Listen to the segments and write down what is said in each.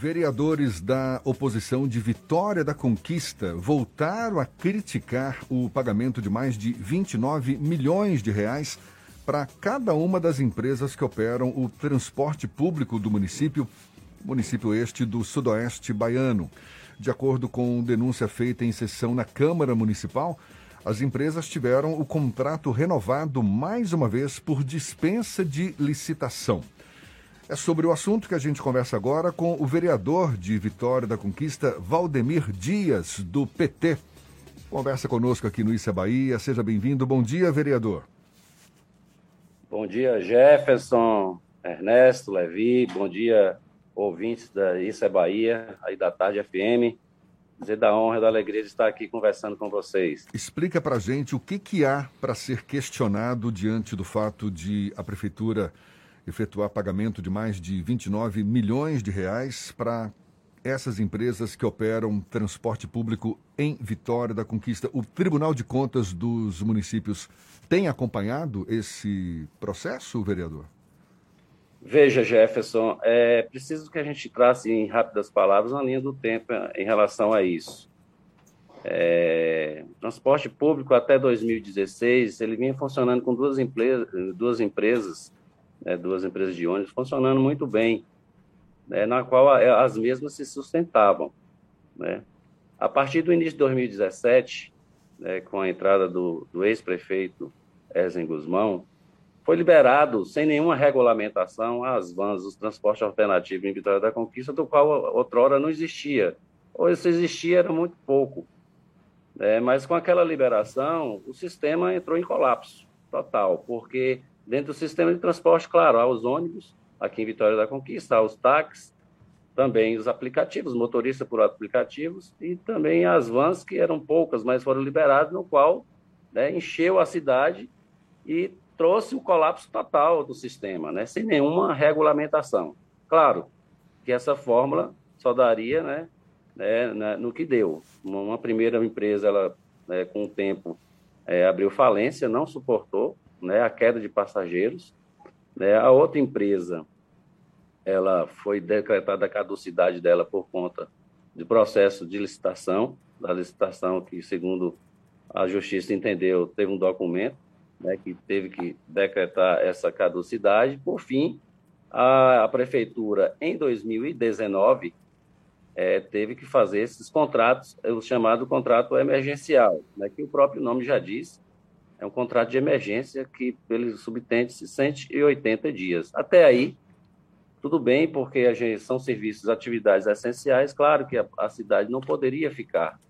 Vereadores da oposição de Vitória da Conquista voltaram a criticar o pagamento de mais de 29 milhões de reais para cada uma das empresas que operam o transporte público do município, município este do Sudoeste Baiano. De acordo com denúncia feita em sessão na Câmara Municipal, as empresas tiveram o contrato renovado mais uma vez por dispensa de licitação. É sobre o assunto que a gente conversa agora com o vereador de Vitória da Conquista, Valdemir Dias, do PT. Conversa conosco aqui no Issa Bahia. Seja bem-vindo. Bom dia, vereador. Bom dia, Jefferson, Ernesto, Levi. Bom dia, ouvintes da Issa Bahia, aí da Tarde FM. Dizer da honra e da alegria de estar aqui conversando com vocês. Explica para gente o que, que há para ser questionado diante do fato de a prefeitura efetuar pagamento de mais de 29 milhões de reais para essas empresas que operam transporte público em Vitória da Conquista. O Tribunal de Contas dos municípios tem acompanhado esse processo, vereador? Veja, Jefferson, é preciso que a gente trace em rápidas palavras uma linha do tempo em relação a isso. É, transporte público até 2016 ele vinha funcionando com duas, empresas, duas empresas né, duas empresas de ônibus funcionando muito bem, né, na qual as mesmas se sustentavam. Né. A partir do início de 2017, né, com a entrada do, do ex-prefeito Ezen Guzmão, foi liberado, sem nenhuma regulamentação, as vans, os transportes alternativos em Vitória da Conquista, do qual outrora não existia. Ou se existia, era muito pouco. É, mas com aquela liberação, o sistema entrou em colapso total, porque Dentro do sistema de transporte, claro, há os ônibus, aqui em Vitória da Conquista, há os táxis, também os aplicativos, motorista por aplicativos, e também as vans, que eram poucas, mas foram liberadas, no qual né, encheu a cidade e trouxe o colapso total do sistema, né, sem nenhuma regulamentação. Claro que essa fórmula só daria né, né, no que deu. Uma primeira empresa, ela, né, com o tempo, é, abriu falência, não suportou, né, a queda de passageiros. Né, a outra empresa, ela foi decretada a caducidade dela por conta de processo de licitação, da licitação que, segundo a justiça entendeu, teve um documento né, que teve que decretar essa caducidade. Por fim, a, a prefeitura, em 2019, é, teve que fazer esses contratos, o chamado contrato emergencial, né, que o próprio nome já diz, é um contrato de emergência que ele subtende-se 180 dias. Até aí, tudo bem, porque a gente, são serviços, atividades essenciais. Claro que a, a cidade não poderia ficar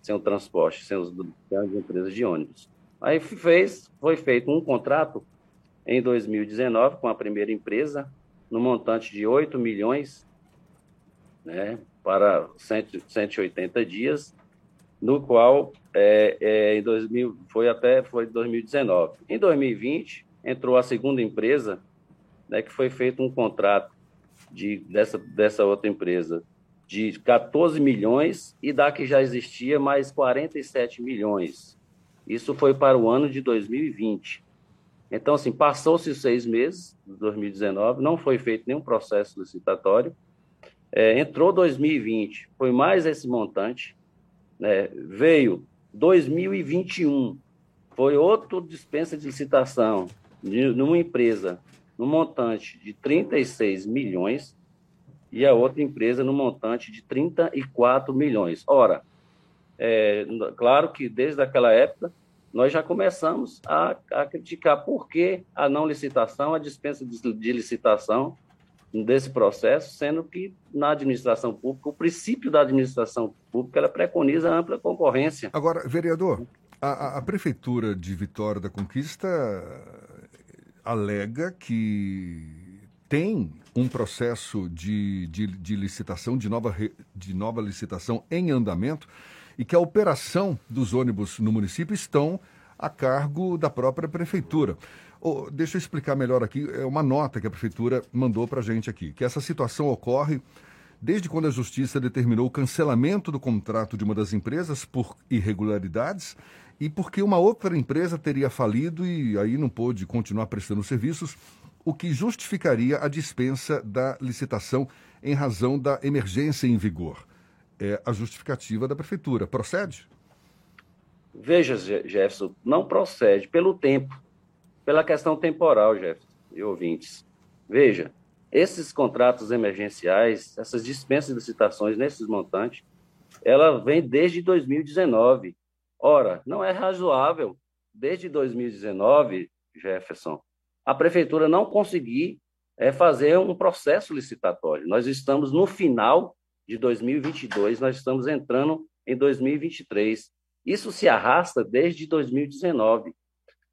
sem o transporte, sem, os, sem as empresas de ônibus. Aí fez, foi feito um contrato em 2019 com a primeira empresa, no montante de 8 milhões né, para 100, 180 dias, no qual é, é, em 2000, foi até foi 2019. Em 2020, entrou a segunda empresa, né, que foi feito um contrato de, dessa, dessa outra empresa de 14 milhões e da que já existia mais 47 milhões. Isso foi para o ano de 2020. Então, assim, passou-se seis meses, de 2019, não foi feito nenhum processo licitatório. É, entrou 2020, foi mais esse montante, né, veio 2021, foi outra dispensa de licitação de, numa empresa no montante de 36 milhões e a outra empresa no montante de 34 milhões. Ora, é, claro que desde aquela época nós já começamos a, a criticar por que a não licitação, a dispensa de, de licitação desse processo, sendo que na administração pública, o princípio da administração pública, ela preconiza a ampla concorrência. Agora, vereador, a, a Prefeitura de Vitória da Conquista alega que tem um processo de, de, de, licitação, de nova, de nova licitação em andamento e que a operação dos ônibus no município estão a cargo da própria prefeitura. Oh, deixa eu explicar melhor aqui, é uma nota que a prefeitura mandou para a gente aqui, que essa situação ocorre desde quando a justiça determinou o cancelamento do contrato de uma das empresas por irregularidades e porque uma outra empresa teria falido e aí não pôde continuar prestando serviços. o que justificaria a dispensa da licitação em razão da emergência em vigor. É a justificativa da prefeitura. Procede? Veja, Jefferson, não procede pelo tempo, pela questão temporal, Jefferson e ouvintes. Veja, esses contratos emergenciais, essas dispensas de licitações nesses montantes, ela vem desde 2019. Ora, não é razoável, desde 2019, Jefferson, a prefeitura não conseguir é, fazer um processo licitatório. Nós estamos no final de 2022, nós estamos entrando em 2023. Isso se arrasta desde 2019.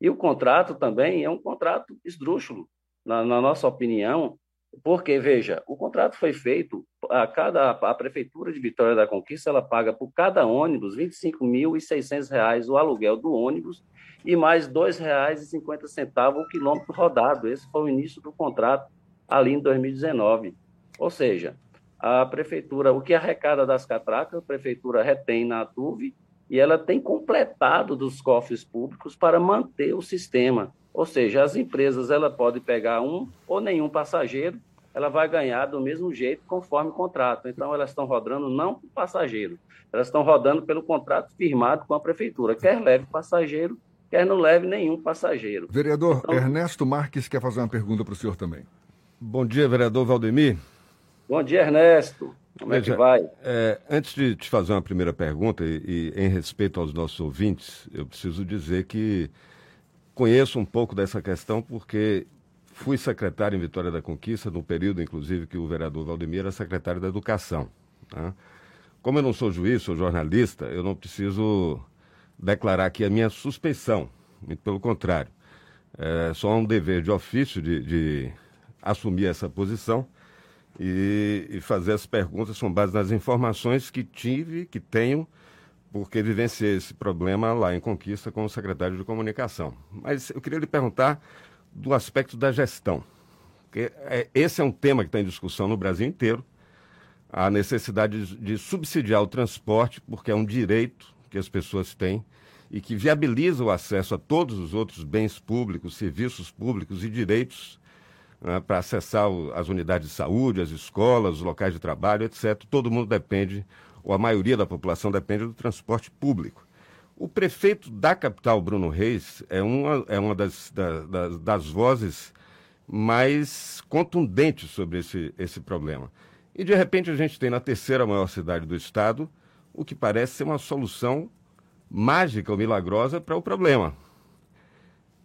E o contrato também é um contrato esdrúxulo, na, na nossa opinião, porque, veja, o contrato foi feito, a cada a prefeitura de Vitória da Conquista, ela paga por cada ônibus R$ 25.600 o aluguel do ônibus e mais R$ 2,50 o quilômetro rodado. Esse foi o início do contrato ali em 2019. Ou seja, a prefeitura, o que arrecada das catracas, a prefeitura retém na TUV e ela tem completado dos cofres públicos para manter o sistema. Ou seja, as empresas ela pode pegar um ou nenhum passageiro, ela vai ganhar do mesmo jeito conforme o contrato. Então elas estão rodando não por passageiro, elas estão rodando pelo contrato firmado com a prefeitura, quer leve passageiro, quer não leve nenhum passageiro. Vereador então, Ernesto Marques quer fazer uma pergunta para o senhor também. Bom dia, vereador Valdemir. Bom dia, Ernesto. Como Veja, é que vai? É, antes de te fazer uma primeira pergunta, e, e, em respeito aos nossos ouvintes, eu preciso dizer que conheço um pouco dessa questão porque fui secretário em Vitória da Conquista, no período, inclusive, que o vereador Valdemir era secretário da Educação. Tá? Como eu não sou juiz, sou jornalista, eu não preciso declarar aqui a minha suspeição, muito pelo contrário. É só um dever de ofício de, de assumir essa posição e, e fazer as perguntas com base nas informações que tive, que tenho, porque vivenciei esse problema lá em Conquista com o secretário de Comunicação. Mas eu queria lhe perguntar do aspecto da gestão. Porque é, esse é um tema que está em discussão no Brasil inteiro, a necessidade de, de subsidiar o transporte, porque é um direito que as pessoas têm e que viabiliza o acesso a todos os outros bens públicos, serviços públicos e direitos né, para acessar o, as unidades de saúde, as escolas, os locais de trabalho, etc. Todo mundo depende, ou a maioria da população depende do transporte público. O prefeito da capital, Bruno Reis, é uma, é uma das, da, das, das vozes mais contundentes sobre esse, esse problema. E, de repente, a gente tem na terceira maior cidade do estado o que parece ser uma solução mágica ou milagrosa para o problema.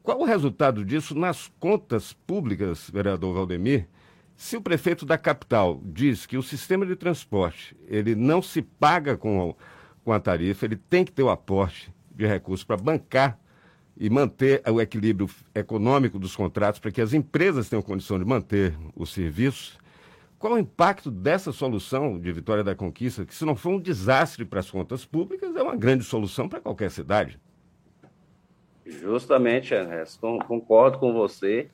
Qual o resultado disso nas contas públicas, vereador Valdemir? Se o prefeito da capital diz que o sistema de transporte ele não se paga com, com a tarifa, ele tem que ter o aporte de recursos para bancar e manter o equilíbrio econômico dos contratos para que as empresas tenham condição de manter os serviços. Qual o impacto dessa solução de Vitória da Conquista, que se não for um desastre para as contas públicas, é uma grande solução para qualquer cidade? Justamente, Ernesto, concordo com você.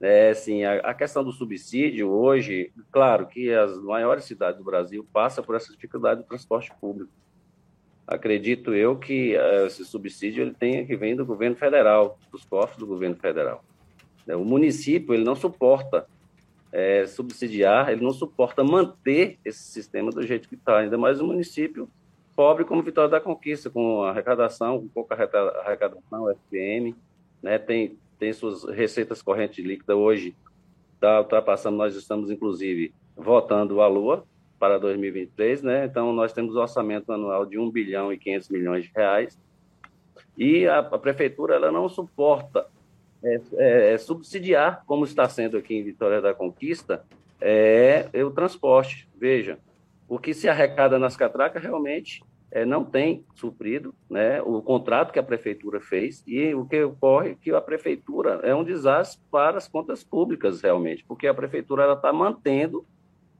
É, assim, a, a, questão do subsídio hoje, claro que as maiores cidades do Brasil passam por essa dificuldade do transporte público. Acredito eu que uh, esse subsídio ele tem que vir do governo federal, dos cofres do governo federal. O município ele não suporta é, subsidiar, ele não suporta manter esse sistema do jeito que está, ainda mais o município pobre como Vitória da Conquista, com arrecadação, com pouca arrecadação, FPM, né, tem, tem suas receitas correntes líquidas hoje, está ultrapassando, nós estamos inclusive votando a Lua para 2023, né, então nós temos um orçamento anual de 1 bilhão e 500 milhões de reais, e a, a prefeitura ela não suporta é, é, é, subsidiar, como está sendo aqui em Vitória da Conquista, é, é o transporte. Veja, o que se arrecada nas catracas realmente é, não tem suprido né, o contrato que a prefeitura fez e o que ocorre é que a prefeitura é um desastre para as contas públicas realmente, porque a prefeitura está mantendo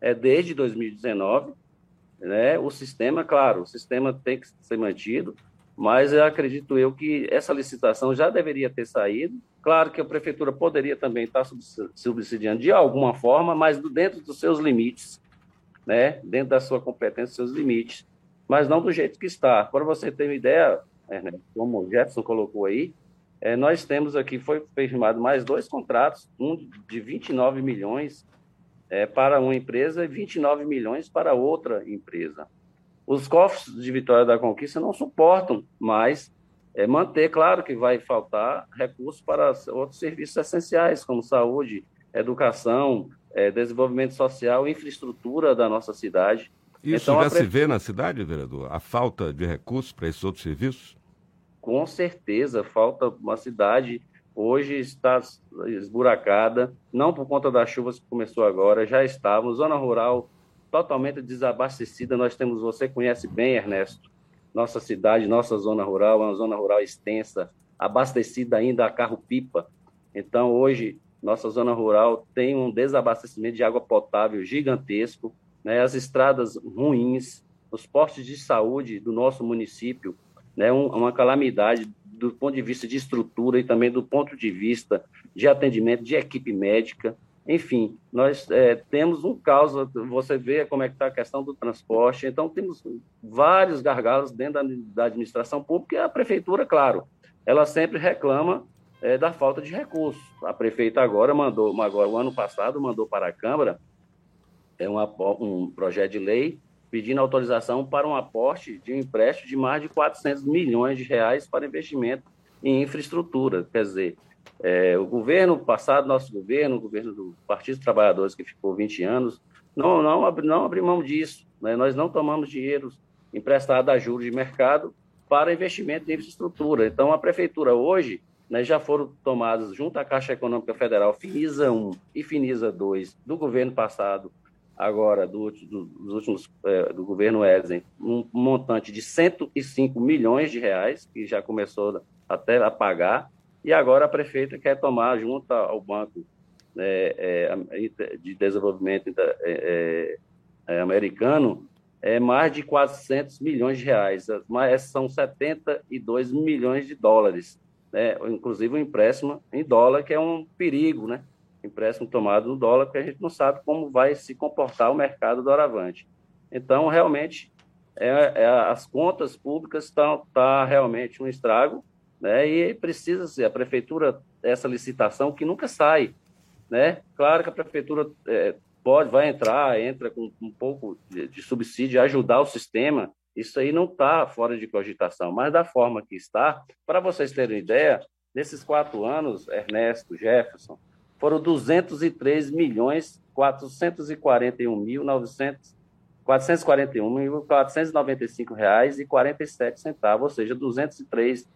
é, desde 2019 né, o sistema, claro, o sistema tem que ser mantido, mas eu acredito eu que essa licitação já deveria ter saído. Claro que a prefeitura poderia também estar subsidiando de alguma forma, mas dentro dos seus limites, né, dentro da sua competência, seus limites, mas não do jeito que está. Para você ter uma ideia, como o Jefferson colocou aí, é, nós temos aqui, foi firmado mais dois contratos, um de 29 milhões é, para uma empresa e 29 milhões para outra empresa. Os cofres de Vitória da Conquista não suportam mais é, manter, claro que vai faltar recursos para outros serviços essenciais, como saúde, educação, é, desenvolvimento social, infraestrutura da nossa cidade. Isso então, já se vê na cidade, vereador? A falta de recursos para esses outros serviços? Com certeza, falta uma cidade hoje está esburacada, não por conta das chuvas que começou agora, já estávamos, zona rural totalmente desabastecida, nós temos, você conhece bem, Ernesto, nossa cidade, nossa zona rural, é uma zona rural extensa, abastecida ainda a carro-pipa, então hoje nossa zona rural tem um desabastecimento de água potável gigantesco, né, as estradas ruins, os postos de saúde do nosso município, né, um, uma calamidade do ponto de vista de estrutura e também do ponto de vista de atendimento de equipe médica. Enfim, nós é, temos um caos, você vê como é que está a questão do transporte, então temos vários gargalos dentro da, da administração pública e a prefeitura, claro, ela sempre reclama é, da falta de recursos. A prefeita agora mandou, agora o ano passado mandou para a Câmara é um projeto de lei pedindo autorização para um aporte de um empréstimo de mais de 400 milhões de reais para investimento em infraestrutura. Quer dizer, é, o governo passado, nosso governo, o governo do Partido dos Trabalhadores, que ficou 20 anos, não, não, não abri mão disso. Né? Nós não tomamos dinheiro emprestado a juros de mercado para investimento em infraestrutura. Então, a prefeitura hoje né, já foram tomadas, junto à Caixa Econômica Federal, Finisa 1 e Finisa 2, do governo passado, agora do, do, dos últimos é, do governo Eden, um montante de 105 milhões de reais, que já começou até a pagar, e agora a prefeita quer tomar, junto ao Banco é, é, de Desenvolvimento é, é, americano, é mais de 400 milhões de reais, mas são 72 milhões de dólares, né? inclusive o um empréstimo em dólar, que é um perigo, né? empréstimo tomado no dólar, porque a gente não sabe como vai se comportar o mercado do Aravante. Então, realmente, é, é, as contas públicas estão tá realmente um estrago, né? E precisa ser a prefeitura essa licitação que nunca sai, né? Claro que a prefeitura é, pode vai entrar, entra com um pouco de, de subsídio, ajudar o sistema. Isso aí não está fora de cogitação, mas da forma que está, para vocês terem ideia, nesses quatro anos, Ernesto, Jefferson, foram 203 milhões 441 mil 900 441 mil 495 reais e 47 centavos, ou seja, 203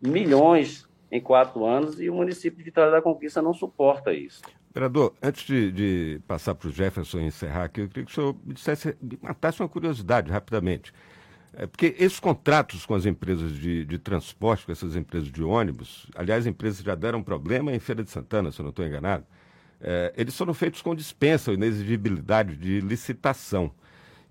milhões em quatro anos e o município de Vitória da Conquista não suporta isso. Vereador, antes de, de passar para o Jefferson encerrar aqui, eu queria que o senhor me, dissesse, me matasse uma curiosidade rapidamente. É porque esses contratos com as empresas de, de, transporte, com essas empresas de ônibus, aliás, empresas já deram problema em Feira de Santana, se eu não estou enganado, é, eles foram feitos com dispensa ou inexigibilidade de licitação.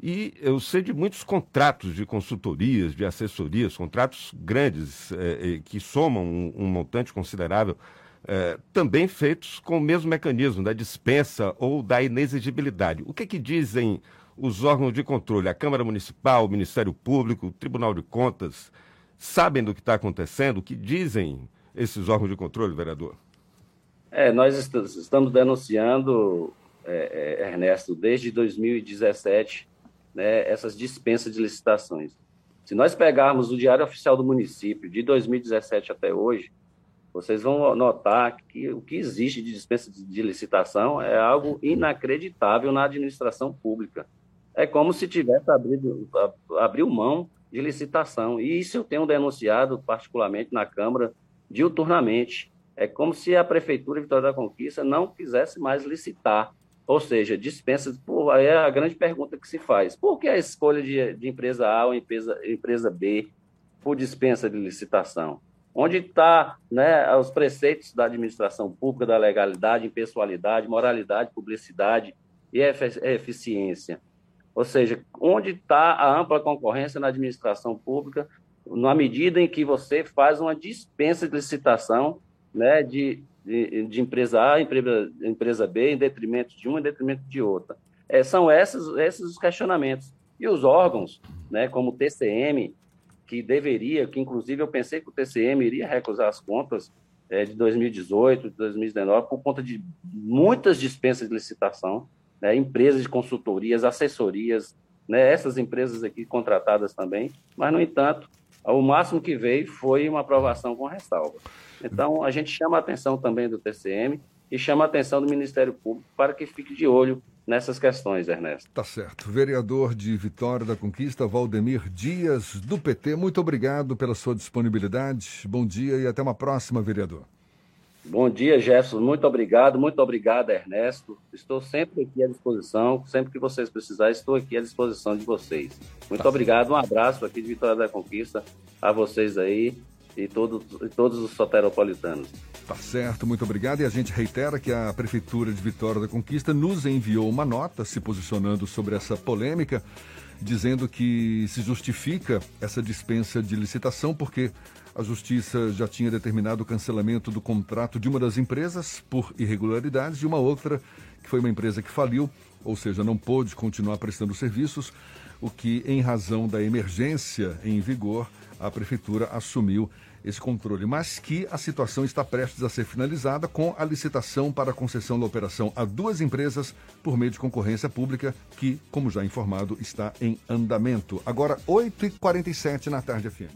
E eu sei de muitos contratos de consultorias, de assessorias, contratos grandes é, que somam um, um montante considerável, é, também feitos com o mesmo mecanismo da dispensa ou da inexigibilidade. O que, que dizem os órgãos de controle, a Câmara Municipal, o Ministério Público, o Tribunal de Contas, sabem do que está acontecendo? O que dizem esses órgãos de controle, vereador? É, nós estamos denunciando, é, é, Ernesto, desde 2017, né, essas dispensas de licitações. Se nós pegarmos o Diário Oficial do Município de 2017 até hoje, vocês vão notar que o que existe de dispensa de licitação é algo inacreditável na administração pública é como se tivesse abrido, abriu mão de licitação. E isso eu tenho denunciado particularmente na Câmara diuturnamente. É como se a Prefeitura Vitória da Conquista não quisesse mais licitar, ou seja, dispensa. Pô, é a grande pergunta que se faz. Por que a escolha de, de empresa A ou empresa, empresa B por dispensa de licitação? Onde está né, os preceitos da administração pública, da legalidade, impessoalidade, moralidade, publicidade e eficiência? Ou seja, onde está a ampla concorrência na administração pública, na medida em que você faz uma dispensa de licitação né, de, de, de empresa A, empresa, empresa B, em detrimento de uma, em detrimento de outra. É, são esses, esses os questionamentos. E os órgãos, né, como o TCM, que deveria, que inclusive eu pensei que o TCM iria recusar as contas é, de 2018, de 2019, por conta de muitas dispensas de licitação, né, empresas de consultorias, assessorias, né, essas empresas aqui contratadas também, mas, no entanto, o máximo que veio foi uma aprovação com ressalva. Então, a gente chama a atenção também do TCM e chama a atenção do Ministério Público para que fique de olho nessas questões, Ernesto. Tá certo. Vereador de Vitória da Conquista, Valdemir Dias, do PT, muito obrigado pela sua disponibilidade. Bom dia e até uma próxima, vereador. Bom dia, Jefferson. Muito obrigado. Muito obrigado, Ernesto. Estou sempre aqui à disposição. Sempre que vocês precisarem, estou aqui à disposição de vocês. Muito tá. obrigado. Um abraço aqui de Vitória da Conquista a vocês aí e todos, e todos os soteropolitanos. Tá certo, muito obrigado. E a gente reitera que a Prefeitura de Vitória da Conquista nos enviou uma nota se posicionando sobre essa polêmica, dizendo que se justifica essa dispensa de licitação porque a Justiça já tinha determinado o cancelamento do contrato de uma das empresas por irregularidades e uma outra, que foi uma empresa que faliu, ou seja, não pôde continuar prestando serviços, o que, em razão da emergência em vigor, a Prefeitura assumiu esse controle, mas que a situação está prestes a ser finalizada com a licitação para a concessão da operação a duas empresas por meio de concorrência pública, que, como já informado, está em andamento. Agora, 8h47 na tarde FM.